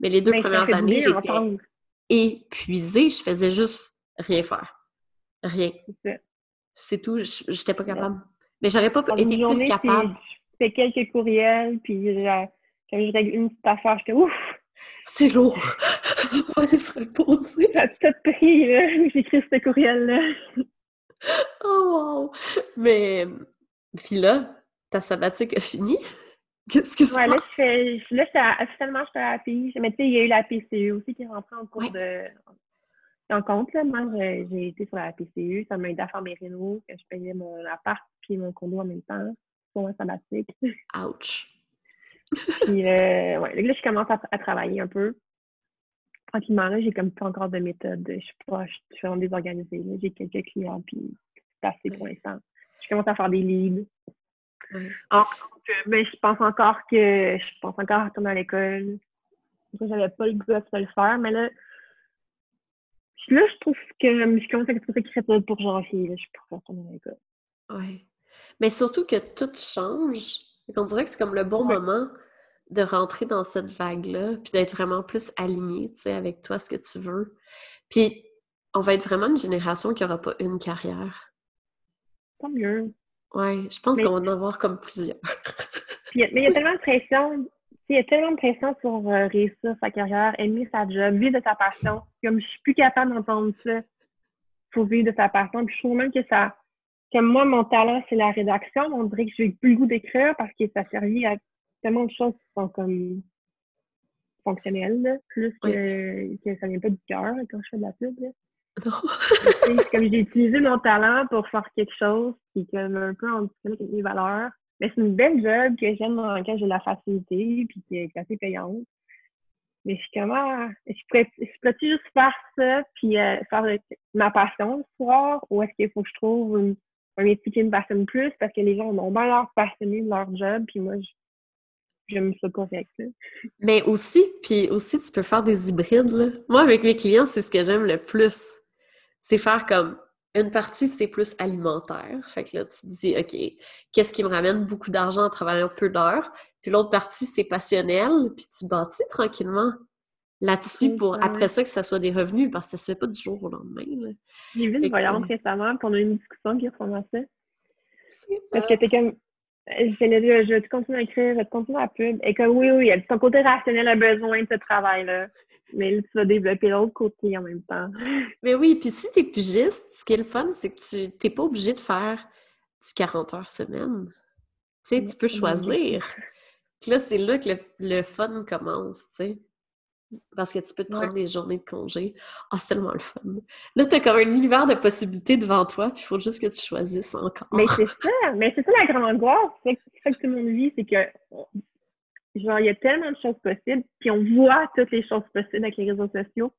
Mais les deux premières années, j'étais épuisée. Je faisais juste rien faire. Rien. C'est tout. Je n'étais pas capable. Mais j'aurais pas été plus capable. Je fais quelques courriels, puis quand je règle une petite affaire, je ouf! C'est lourd! On va aller se reposer. J'ai tout pris, là. J'écris ce courriel-là. oh wow! Mais, puis là, ta sabbatique a fini? Qu'est-ce qui se ouais, passe? Là, là officiellement, j'étais à la PI. Mais tu sais, il y a eu la PCE aussi qui est rentrée en cours de en compte. Là. Moi, j'ai été sur la PCU, ça m'a aidé à faire mes rénaux, que je payais mon appart puis mon condo en même temps pour un sabbatique. Ouch! puis, euh, ouais, là, je commence à, travailler un peu. Tranquillement, là, j'ai comme pas encore de méthode. Je suis pas, je suis vraiment désorganisée. J'ai quelques clients, puis c'est assez pour l'instant. Je commence à faire des leads. mais je pense encore que je pense encore à retourner à l'école. J'avais pas le goût de le faire, mais là, Là, je trouve que je commence à trouver qu'il serait pour janvier. Là, je pourrais retourner à l'école. Oui. Mais surtout que tout change. On dirait que c'est comme le bon moment de rentrer dans cette vague-là, puis d'être vraiment plus aligné, tu sais, avec toi, ce que tu veux. Puis, on va être vraiment une génération qui n'aura pas une carrière. Tant mieux. Ouais, je pense qu'on va en avoir comme plusieurs. mais il y a tellement de pression. Il y a tellement de pression sur euh, réussir sa carrière, aimer sa job, vivre de sa passion. Comme je suis plus capable d'entendre ça pour vivre de sa passion. Puis je trouve même que ça. Comme moi, mon talent, c'est la rédaction. On dirait que j'ai plus le goût d'écrire parce que ça servi à tellement de choses qui sont comme fonctionnelles, plus que, que ça vient pas du cœur quand je fais de la pub. c'est comme j'ai utilisé mon talent pour faire quelque chose qui est comme un peu en avec mes valeurs. Mais c'est une belle job que j'aime dans laquelle j'ai la facilité puis qui est assez payante. Mais je suis comment je pourrais, je pourrais juste faire ça puis euh, faire ma passion le soir ou est-ce qu'il faut que je trouve un métier qui me passionne plus parce que les gens ont bien l'air passionnés de leur job puis moi j'aime ça avec ça. Mais aussi, puis aussi, tu peux faire des hybrides. Là. Moi, avec mes clients, c'est ce que j'aime le plus. C'est faire comme une partie, c'est plus alimentaire. Fait que là, tu te dis, OK, qu'est-ce qui me ramène beaucoup d'argent en travaillant peu d'heures? Puis l'autre partie, c'est passionnel. Puis tu bâtis tranquillement là-dessus pour après ça que ça soit des revenus parce que ça se fait pas du jour au lendemain. J'ai vu une voyante récemment, puis on a eu une discussion qui ressemble à ça. Parce que t'es comme, je vais, je vais continuer à écrire, je vais continuer à pub? Et comme oui, oui, ton côté rationnel a besoin de ce travail-là. Mais là, tu vas développer l'autre côté en même temps. Mais oui, puis si t'es pigiste, ce qui est le fun, c'est que tu t'es pas obligé de faire du 40 heures semaine. Tu sais, tu peux choisir. là, c'est là que le, fun commence, tu sais. Parce que tu peux te prendre des journées de congé. Ah, c'est tellement le fun. Là, tu as comme un univers de possibilités devant toi, puis il faut juste que tu choisisses encore. Mais c'est ça, mais c'est ça la grande angoisse. C'est ça que tout le monde vit, c'est que genre, il y a tellement de choses possibles, puis on voit toutes les choses possibles avec les réseaux sociaux.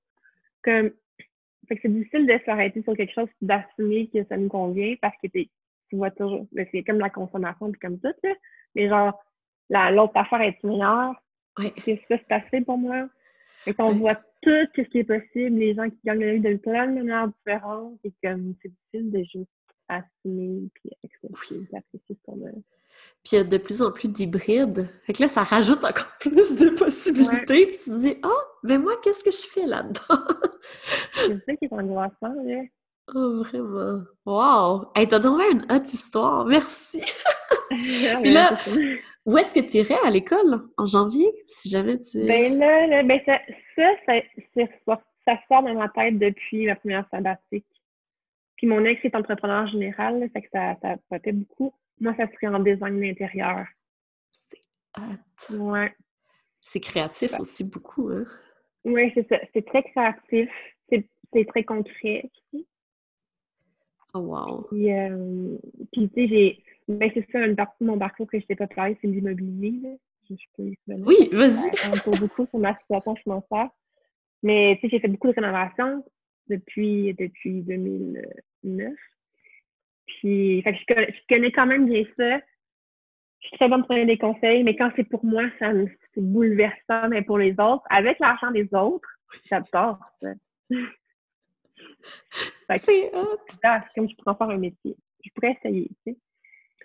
Comme, fait que c'est difficile de s'arrêter sur quelque chose d'assumer que ça nous convient parce que tu vois toujours, c'est comme la consommation puis comme ça, tu sais. Mais genre, l'autre affaire est meilleure. C'est ça, c'est assez pour moi. Et qu'on voit tout ce qui est possible, les gens qui gagnent vie de plein de manières différentes, et comme c'est difficile de juste assumer puis accepter, apprécier ce qu'on a. Puis il y a de plus en plus d'hybrides. Fait que là, ça rajoute encore plus de possibilités. Puis tu te dis, oh, mais moi, qu'est-ce que je fais là-dedans? c'est ça qui est angoissant, là. Oh, vraiment. Wow! Hey, t'as donc une haute histoire. Merci! Puis là, où est-ce que tu irais à l'école? En janvier, si jamais tu... Ben là, ben ça, ça, ça, ça, sort dans ma tête depuis ma première sabbatique. Puis mon ex est entrepreneur général, ça fait que ça, ça potait beaucoup. Moi, ça serait en design d'intérieur. C'est. Ouais. C'est créatif aussi beaucoup, hein? Oui, c'est ça. C'est très créatif. C'est très concret aussi. Oh wow! Puis, euh, puis tu sais, j'ai ben, c'est ça, une partie de mon parcours que je t'ai pas parlé, c'est l'immobilier. Je, peux Oui, vas-y! On beaucoup sur ma situation financière. Mais tu sais, j'ai fait beaucoup de rénovations depuis, depuis 2009. Puis, fait que je, connais quand même bien ça. Je suis très bonne pour donner des conseils, mais quand c'est pour moi, ça c'est bouleversant, mais pour les autres, avec l'argent des autres, j'adore ça. c'est comme je pourrais faire un métier. Je pourrais essayer, tu sais.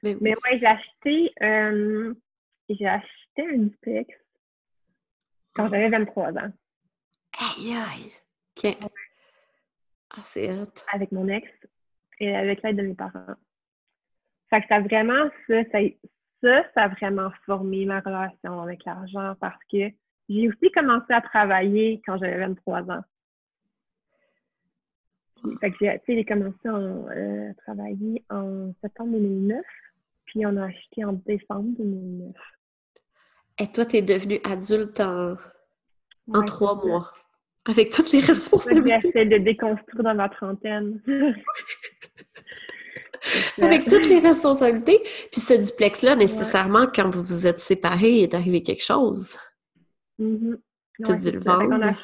Mais, mais ouais, j'ai acheté, euh, j'ai acheté un duplex quand j'avais 23 ans. Aïe aïe! OK. Ah, c'est hot. Avec mon ex et avec l'aide de mes parents. Fait que ça a vraiment, ça, ça, ça, ça a vraiment formé ma relation avec l'argent parce que j'ai aussi commencé à travailler quand j'avais 23 ans. Fait que j'ai commencé euh, à travailler en septembre 2009. Puis on a acheté en décembre 2009. Et toi, tu es devenue adulte en, en trois mois, avec toutes les responsabilités. J'essaie de déconstruire dans ma trentaine. avec toutes les responsabilités. Puis ce duplex-là, nécessairement, quand vous vous êtes séparés, il est arrivé quelque chose. Mm Tu as dû le vendre.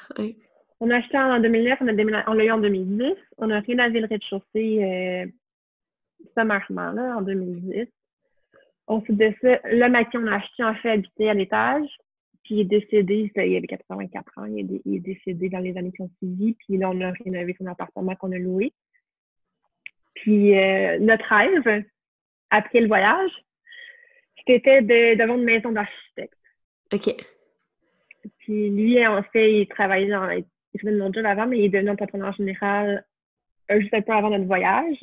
On a, acheté en 2009, on l'a eu en 2010. On a rénové le rez-de-chaussée euh, sommairement là, en 2010. Ensuite de ça, le mec qu'on a acheté, en fait, habitait à l'étage. Puis il est décédé, il avait 84 ans, il est, décédé dans les années qui ont suivi. Puis là, on a rénové son appartement qu'on a loué. Puis euh, notre rêve, après le voyage, c'était de, d'avoir une maison d'architecte. OK. Puis lui, en fait, il travaillait dans. Il faisait mon job avant, mais il est devenu entrepreneur général euh, juste un peu avant notre voyage.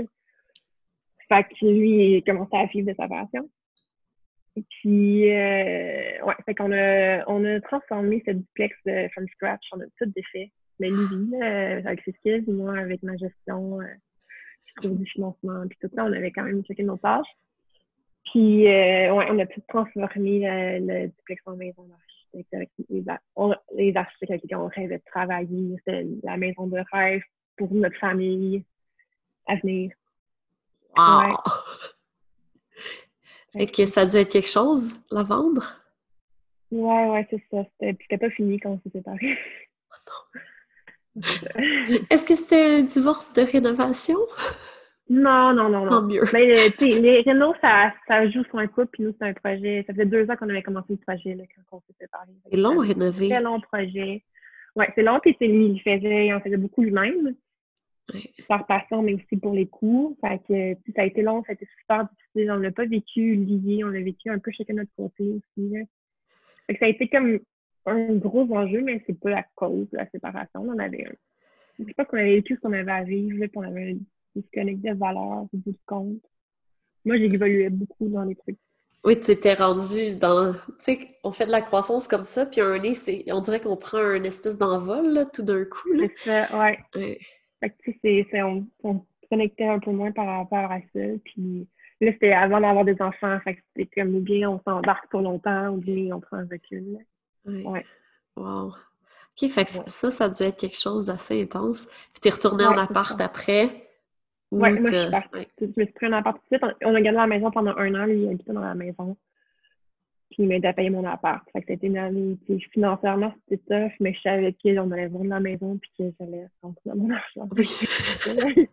Fait que lui, il commençait à vivre de sa passion. Et puis, euh, ouais, fait qu'on a, on a transformé ce duplex de from scratch. On a tout défait. Mais lui, euh, avec ses skills, moi, avec ma gestion, euh, du financement, puis tout ça, on avait quand même checké nos tâches. Puis, euh, ouais, on a tout transformé le, le duplex en maison d'architecte avec les, les architectes avec qui on rêvait de travailler. C'était la maison de rêve pour notre famille à venir. Wow! Et que ça a dû être quelque chose, la vendre? Ouais, ouais, c'est ça. C'était pas fini quand on s'est séparés. Est-ce que c'était un divorce de rénovation? Non, non, non, non. mieux. Mais, euh, les rénaux, ça, ça joue sur un couple, puis nous, c'est un projet. Ça faisait deux ans qu'on avait commencé le projet là, quand on s'est séparés. C'est long rénover. C'est long projet. Ouais, c'est long, puis c'est lui, il faisait, il en faisait beaucoup lui-même. Par passion, mais aussi pour les cours. Fait que, ça a été long, ça a été super difficile. On l'a pas vécu lié, on l'a vécu un peu chacun de notre côté aussi. Fait que ça a été comme un gros enjeu, mais c'est pas la cause de la séparation. On avait un... Je sais pas qu'on avait vécu ce qu'on avait à vivre, puis on avait disconnecté de valeurs, du bout de compte. Moi, j'évoluais beaucoup dans les trucs. Oui, tu étais rendu dans. Tu sais, on fait de la croissance comme ça, puis un nez, on dirait qu'on prend un espèce d'envol, tout d'un coup. C'est ça, ouais. Fait que, tu sais, on, on se connectait un peu moins par rapport à ça. Puis là, c'était avant d'avoir des enfants. Fait que c'était comme, ou bien on s'embarque pour longtemps, ou bien on prend un recul. Oui. Ouais. Wow. OK, fait que ça, ça a dû être quelque chose d'assez intense. Puis t'es retourné en appart après? Oui, moi, je suis partie. Je me suis pris un appart tout de suite. On a gardé la maison pendant un an. Lui, il habitait dans la maison. Puis il à payer mon appart. Fait que c'était une année. Puis financièrement, c'était tough, mais je savais qu'on allait vendre la maison puis que j'allais rentrer mon argent. Oui.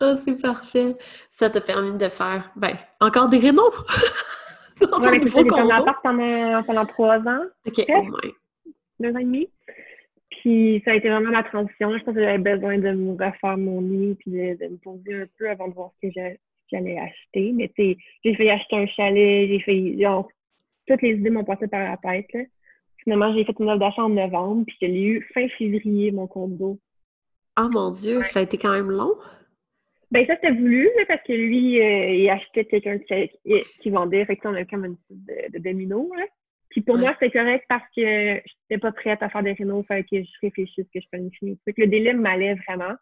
oh, c'est parfait. Ça t'a permis de faire, ben, encore des rénaux! ouais, j'ai un appart pendant, pendant trois ans. OK, au moins. Deux ans et demi. Puis ça a été vraiment la transition. Je pense que j'avais besoin de me refaire mon lit puis de, me poser un peu avant de voir ce que j'allais acheter. Mais tu sais, j'ai fait acheter un chalet, j'ai fait toutes les idées m'ont passé par la tête. Là. Finalement, j'ai fait une offre d'achat en novembre, puis je l'ai eu fin février, mon condo. Ah mon Dieu, ça a été quand même long? Ben ça, c'était voulu, parce que lui, euh, il achetait quelqu'un qui, qui, vendait. Fait que on avait comme une de, de domino. Là. Puis pour moi, c'était correct parce que je n'étais pas prête à faire des rénaux, fait que je réfléchisse que je planifie. Fait que le délai m'allait vraiment.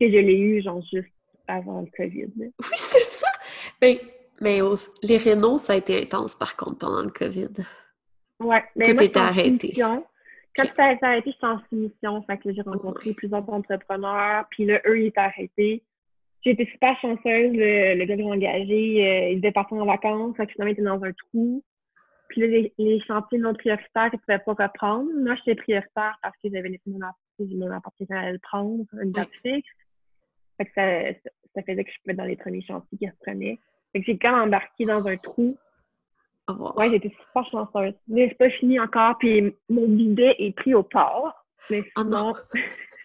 Que je l'ai eu, genre, juste avant le COVID. Oui, c'est ça! Ben, mais les rénaux, ça a été intense, par contre, pendant le COVID. Oui. Tout était arrêté. Quand ça a été arrêté, j'étais en soumission. Fait que j'ai rencontré plusieurs entrepreneurs. Puis là, eux, ils étaient arrêtés. J'ai été super chanceuse. Le, gars que j'ai engagé, euh, il devait partir en vacances. Fait que finalement, il était dans un trou. Puis là, les, chantiers non prioritaires, ils ne pouvaient pas reprendre. Moi, j'étais prioritaire parce que j'avais laissé mon appart, mon appart à le prendre, une date fixe. Fait que ça, ça faisait que je pouvais être dans les premiers chantiers qui reprenaient. Fait que j'ai quand même embarqué dans un trou. Oh, ouais, j'étais super chanceuse. Mais c'est pas fini encore, puis mon bidet est pris au port. Mais ah sinon,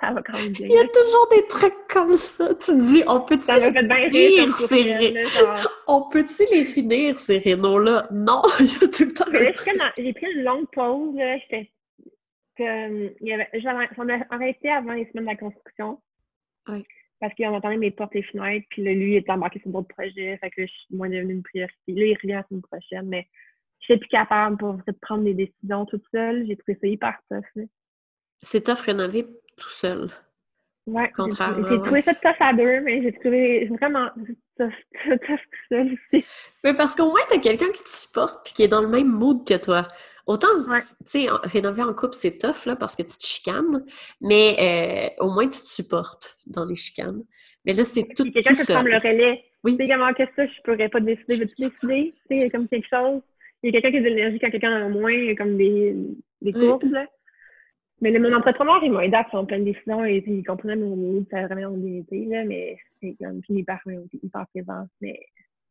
ça va quand même bien. Il y a toujours des trucs comme ça. Tu dis, on peut-tu finir ces rénaux? On peut-tu les finir, ces rénaux-là? Non, il y a tout le temps J'ai pris une longue pause. J'étais comme... On a arrêté avant les semaines de la construction. Oui parce qu'il entendait mes portes et fenêtres, puis là, lui, il était embarqué sur d'autres projets, fait que je suis moins devenue une priorité. Là, il revient la semaine prochaine, mais je suis plus capable pour de prendre des décisions toute seule. J'ai trouvé ça hyper tough. C'est tough rénover tout seul. Ouais. Contrairement. J'ai trouvé ça tough à deux, mais j'ai trouvé vraiment tough, tough tout seul aussi. Mais parce qu'au moins, t'as quelqu'un qui te supporte puis qui est dans le même mood que toi. Autant, tu sais, rénover en couple, c'est tough, là, parce que tu te chicanes, mais euh, au moins, tu te supportes dans les chicanes. Mais là, c'est tout, quelqu'un qui prend le relais. Oui. Tu sais, comment que ça, je pourrais pas décider. Veux-tu décider? Tu sais, comme quelque chose. Il y a quelqu'un qui a de l'énergie quand quelqu'un en a moins, il y a comme des, des courbes, là. Mais mon entrepreneur, il m'a aidé à prendre plein de décisions et il comprenait mon mood, ça a vraiment là, mais c'est comme, puis il est hyper, hyper présent, mais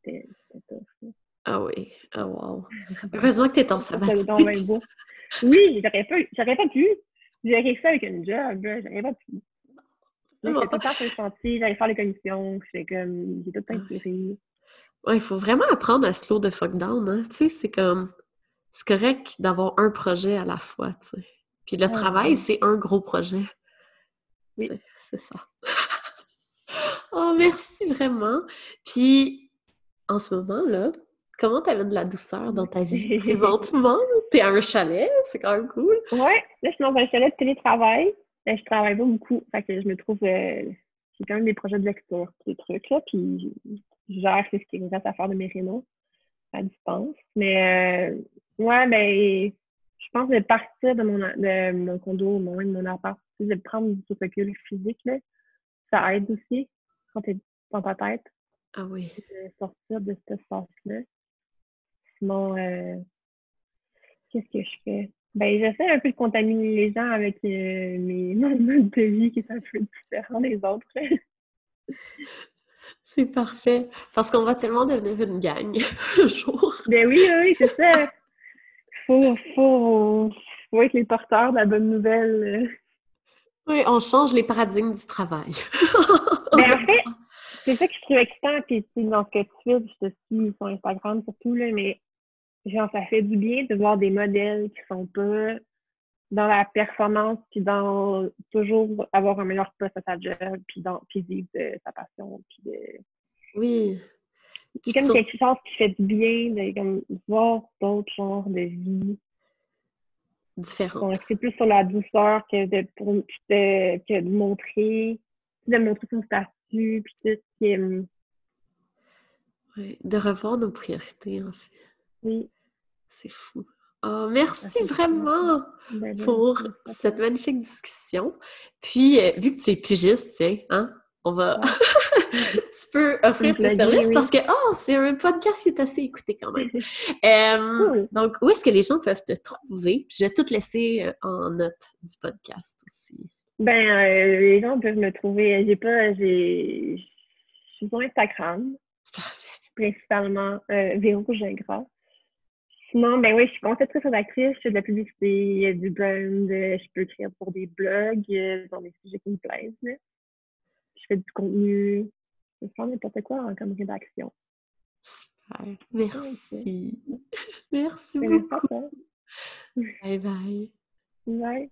c'était tough. Ah oui, ah wow. Heureusement que tu es en sabbatique. oui, j'aurais pas, j'aurais pas pu. J'aurais fait avec une job, j'aurais pas pu. J'étais tout le chantier, j'allais faire les commissions, j'étais comme, j'ai tout inspiré. Ouais, il faut vraiment apprendre à slow the fuck down, hein. Tu sais, c'est comme, c'est correct d'avoir un projet à la fois, tu sais. Puis le travail, c'est un gros projet. Oui. C'est ça. oh, merci vraiment. Puis, en ce moment, là, comment tu de la douceur dans ta vie présentement? T'es à un chalet, c'est quand même cool. Ouais, là, je suis dans un chalet de télétravail. Je travaille pas beaucoup. Fait que je me trouve. Euh, j'ai quand même des projets de lecture, des trucs, là. Puis, je gère ce qui me reste à faire de mes rénaux à distance. Mais, euh, ouais, ben, je pense de partir de mon, de mon condo, de mon appart, de prendre du recul physique, là, ça aide aussi quand tu es dans ta tête. Ah oui. De sortir de cet espace-là. Sinon, euh, qu'est-ce que je fais? Ben, j'essaie un peu de contaminer les gens avec euh, mes modes de vie qui sont un peu différents des autres. C'est parfait. Parce qu'on va tellement devenir une gang un jour. Ben oui, oui, c'est ça faut, faut, faut être les porteurs de la bonne nouvelle. Oui, on change les paradigmes du travail. Mais ben, en fait, c'est ça que je trouve excitant, puis dans ce que tu fais, je te suis sur Instagram surtout, là, mais genre, ça fait du bien de voir des modèles qui sont pas dans la performance, puis dans toujours avoir un meilleur poste à sa job, puis, dans, puis vivre de sa passion, puis de... Oui. C'est comme quelque chose qui fait du bien de comme, voir d'autres genres de vie. Différentes. c'est plus sur la douceur que de, pour, que de montrer, de montrer son statut, puis tout ce qui est... Hum, oui, de revoir nos priorités, en fait. Oui. C'est fou. Oh, merci vraiment ben, pour cette magnifique discussion. Puis, euh, vu que tu es pigiste, tiens, hein, on va. tu peux offrir tes services parce que, oh, c'est un podcast qui est assez écouté quand même. Donc, où est-ce que les gens peuvent te trouver? je vais tout laisser euh, en note du podcast aussi. Ben, euh, les gens peuvent me trouver. J'ai pas. J'ai. Je suis sur Instagram. Principalement euh, Véro Gingras. Sinon, ben oui, je suis conceptrice d'actrice, je fais de la publicité, du brand, je peux écrire pour des blogs, dans des sujets qui me plaisent fais du contenu, je fais n'importe quoi comme rédaction. Super. Merci. Merci beaucoup. Bye bye. Bye.